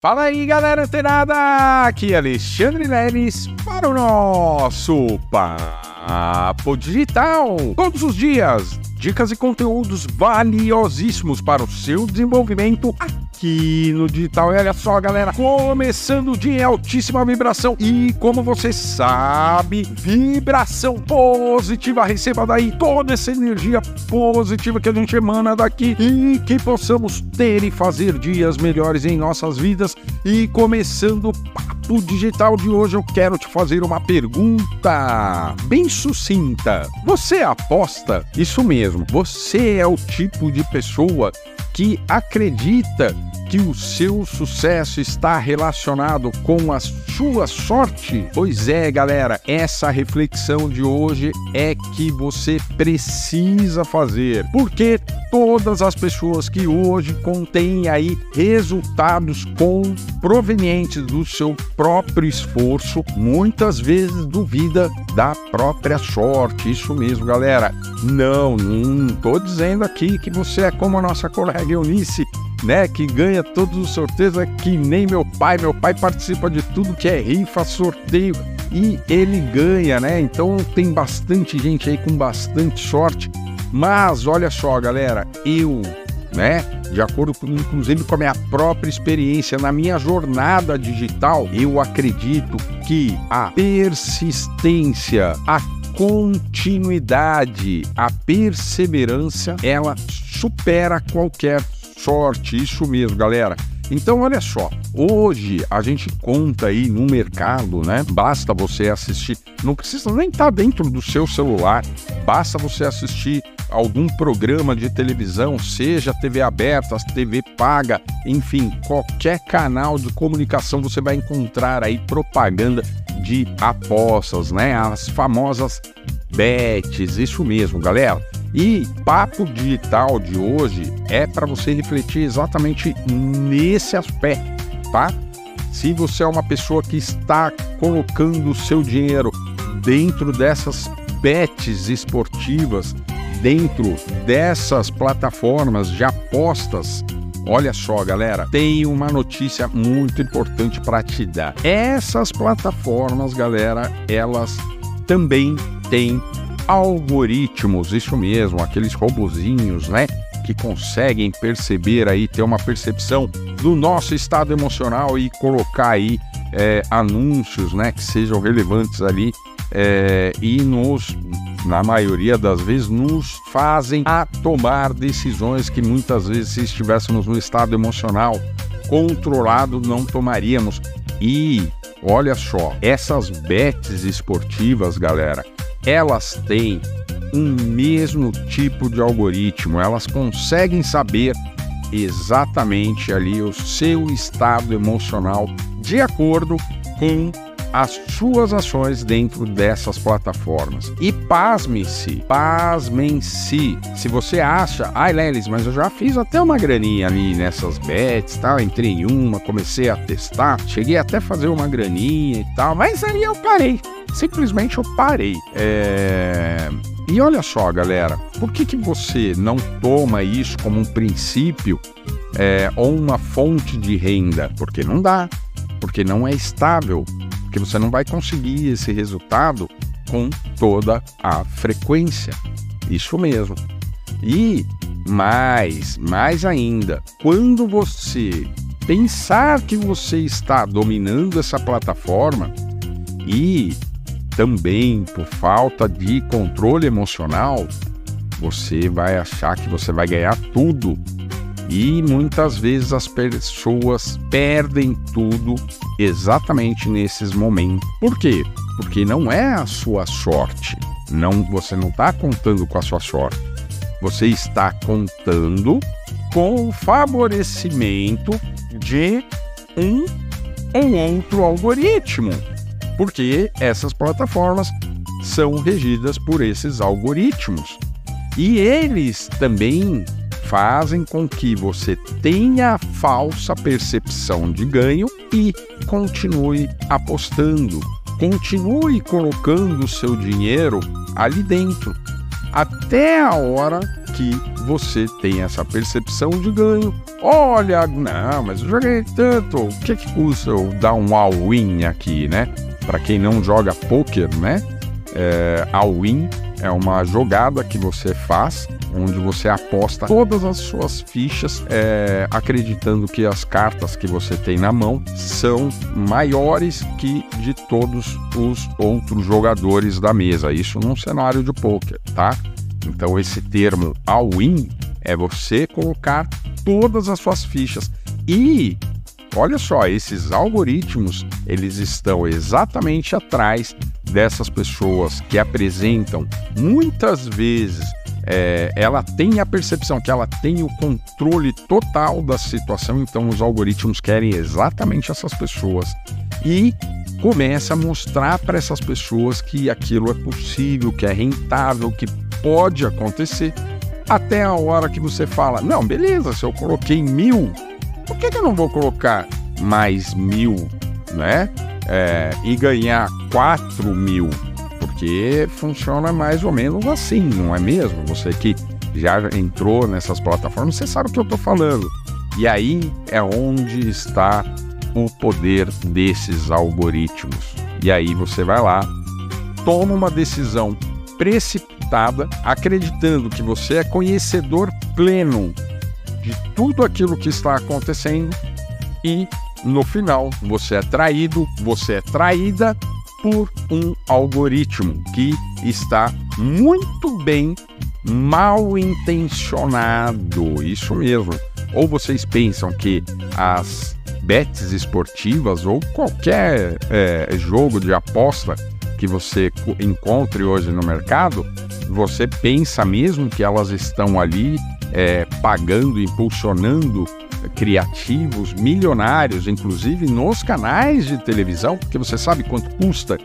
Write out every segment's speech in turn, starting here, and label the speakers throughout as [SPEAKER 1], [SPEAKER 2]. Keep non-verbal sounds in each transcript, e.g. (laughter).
[SPEAKER 1] Fala aí, galera antenada! Aqui é Alexandre Leles para o nosso Papo Digital. Todos os dias, dicas e conteúdos valiosíssimos para o seu desenvolvimento aqui no digital. E olha só, galera, começando em altíssima vibração. E como você sabe, vibração positiva. Receba daí toda essa energia positiva que a gente emana daqui e que possamos ter e fazer dias melhores em nossas vidas. E começando o papo digital de hoje, eu quero te fazer uma pergunta bem sucinta. Você aposta? Isso mesmo, você é o tipo de pessoa que acredita que o seu sucesso está relacionado com a sua sorte? Pois é, galera, essa reflexão de hoje é que você precisa fazer. Porque todas as pessoas que hoje contêm aí resultados com provenientes do seu próprio esforço, muitas vezes duvida da própria sorte. Isso mesmo, galera. Não, não estou dizendo aqui que você é como a nossa colega Eunice né, que ganha todos os sorteios, é que nem meu pai. Meu pai participa de tudo que é rifa, sorteio e ele ganha, né? Então tem bastante gente aí com bastante sorte. Mas olha só, galera, eu, né, de acordo com inclusive com a minha própria experiência na minha jornada digital, eu acredito que a persistência, a continuidade, a perseverança, ela supera qualquer sorte, isso mesmo, galera. Então, olha só, hoje a gente conta aí no mercado, né? Basta você assistir, não precisa nem estar tá dentro do seu celular, basta você assistir algum programa de televisão, seja TV aberta, TV paga, enfim, qualquer canal de comunicação você vai encontrar aí propaganda de apostas, né? As famosas bets, isso mesmo, galera. E papo digital de hoje é para você refletir exatamente nesse aspecto, tá? Se você é uma pessoa que está colocando o seu dinheiro dentro dessas bets esportivas, dentro dessas plataformas de apostas, olha só, galera, tem uma notícia muito importante para te dar. Essas plataformas, galera, elas também têm algoritmos, isso mesmo, aqueles robozinhos, né? Que conseguem perceber aí, ter uma percepção do nosso estado emocional e colocar aí é, anúncios, né? Que sejam relevantes ali é, e nos, na maioria das vezes, nos fazem a tomar decisões que muitas vezes, se estivéssemos no estado emocional controlado, não tomaríamos. E olha só, essas bets esportivas, galera, elas têm um mesmo tipo de algoritmo, elas conseguem saber exatamente ali o seu estado emocional de acordo com as suas ações dentro dessas plataformas. E pasme-se, pasmem-se. Se você acha, ai Lelis, mas eu já fiz até uma graninha ali nessas bets, tal, entrei em uma, comecei a testar, cheguei até a fazer uma graninha e tal, mas aí eu parei. Simplesmente eu parei. É... E olha só, galera, por que, que você não toma isso como um princípio é, ou uma fonte de renda? Porque não dá, porque não é estável, porque você não vai conseguir esse resultado com toda a frequência. Isso mesmo. E mais, mais ainda, quando você pensar que você está dominando essa plataforma e também por falta de controle emocional, você vai achar que você vai ganhar tudo. E muitas vezes as pessoas perdem tudo exatamente nesses momentos. Por quê? Porque não é a sua sorte. Não, você não está contando com a sua sorte. Você está contando com o favorecimento de um ou outro algoritmo porque essas plataformas são regidas por esses algoritmos. E eles também fazem com que você tenha a falsa percepção de ganho e continue apostando, continue colocando o seu dinheiro ali dentro, até a hora que você tem essa percepção de ganho. Olha, não, mas eu joguei tanto, o que, que custa eu dar um all-in aqui, né? Para quem não joga poker, né? É, all-in é uma jogada que você faz onde você aposta todas as suas fichas, é, acreditando que as cartas que você tem na mão são maiores que de todos os outros jogadores da mesa. Isso num cenário de poker, tá? Então esse termo all-in é você colocar todas as suas fichas e olha só, esses algoritmos, eles estão exatamente atrás dessas pessoas que apresentam. Muitas vezes é, ela tem a percepção que ela tem o controle total da situação, então os algoritmos querem exatamente essas pessoas e começa a mostrar para essas pessoas que aquilo é possível, que é rentável, que pode acontecer, até a hora que você fala: não, beleza, se eu coloquei mil, por que, que eu não vou colocar mais mil, né? É, e ganhar quatro mil? porque funciona mais ou menos assim, não é mesmo? Você que já entrou nessas plataformas, você sabe o que eu estou falando. E aí é onde está o poder desses algoritmos. E aí você vai lá, toma uma decisão precipitada, acreditando que você é conhecedor pleno de tudo aquilo que está acontecendo e no final você é traído, você é traída por um algoritmo que está muito bem mal intencionado. Isso mesmo. Ou vocês pensam que as bets esportivas ou qualquer é, jogo de aposta que você encontre hoje no mercado, você pensa mesmo que elas estão ali é, pagando, impulsionando criativos, milionários, inclusive nos canais de televisão, porque você sabe quanto custa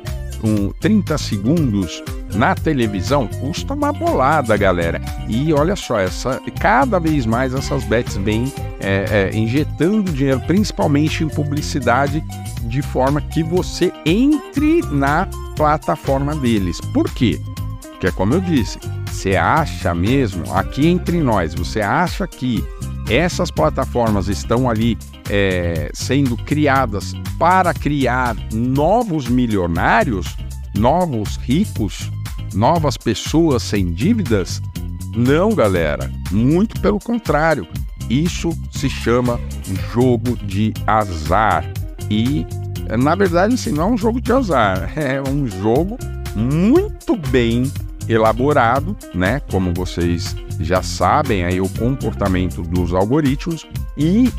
[SPEAKER 1] um 30 segundos na televisão? Custa uma bolada, galera. E olha só, essa, cada vez mais essas bets vêm é, é, injetando dinheiro, principalmente em publicidade, de forma que você entre na plataforma deles. Por quê? Porque, como eu disse, você acha mesmo, aqui entre nós, você acha que essas plataformas estão ali é, sendo criadas para criar novos milionários, novos ricos, novas pessoas sem dívidas? Não, galera. Muito pelo contrário. Isso se chama jogo de azar. E, na verdade, assim, não é um jogo de azar. (laughs) É um jogo muito bem elaborado, né? Como vocês já sabem aí o comportamento dos algoritmos e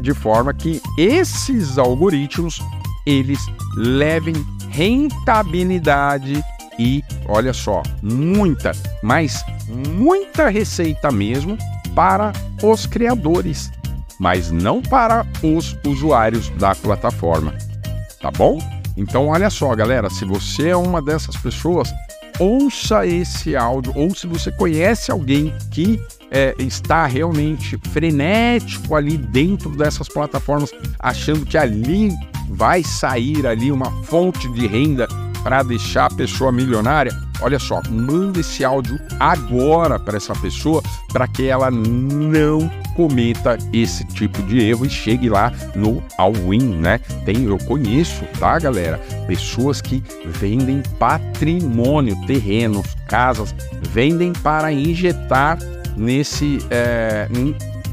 [SPEAKER 1] de forma que esses algoritmos eles levem rentabilidade e olha só, muita, mas muita receita mesmo para os criadores, mas não para os usuários da plataforma. Tá bom? Então olha só, galera, se você é uma dessas pessoas, ouça esse áudio, ou se você conhece alguém que é, está realmente frenético ali dentro dessas plataformas, achando que ali vai sair ali uma fonte de renda para deixar a pessoa milionária, olha só, manda esse áudio agora para essa pessoa para que ela não cometa esse tipo de erro e chegue lá no all-in, né? Tem, eu conheço, tá, galera? Pessoas que vendem patrimônio, terrenos, casas, vendem para injetar nesse é,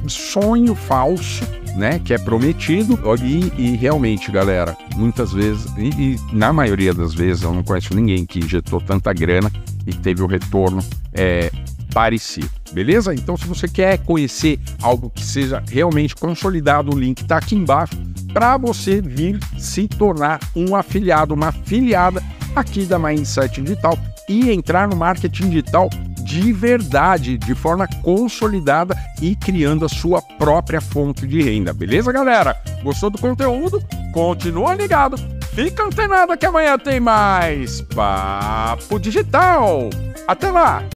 [SPEAKER 1] sonho falso né, que é prometido e, e, realmente, galera, muitas vezes e, e, na maioria das vezes eu não conheço ninguém que injetou tanta grana e teve o retorno é, parecido, beleza? Então, se você quer conhecer algo que seja realmente consolidado, o link está aqui embaixo para você vir se tornar um afiliado, uma afiliada aqui da Mindset Digital e entrar no marketing digital de verdade, de forma consolidada e criando a sua própria fonte de renda. Beleza, galera? Gostou do conteúdo? Continua ligado. Fica antenado que amanhã tem mais Papo Digital. Até lá!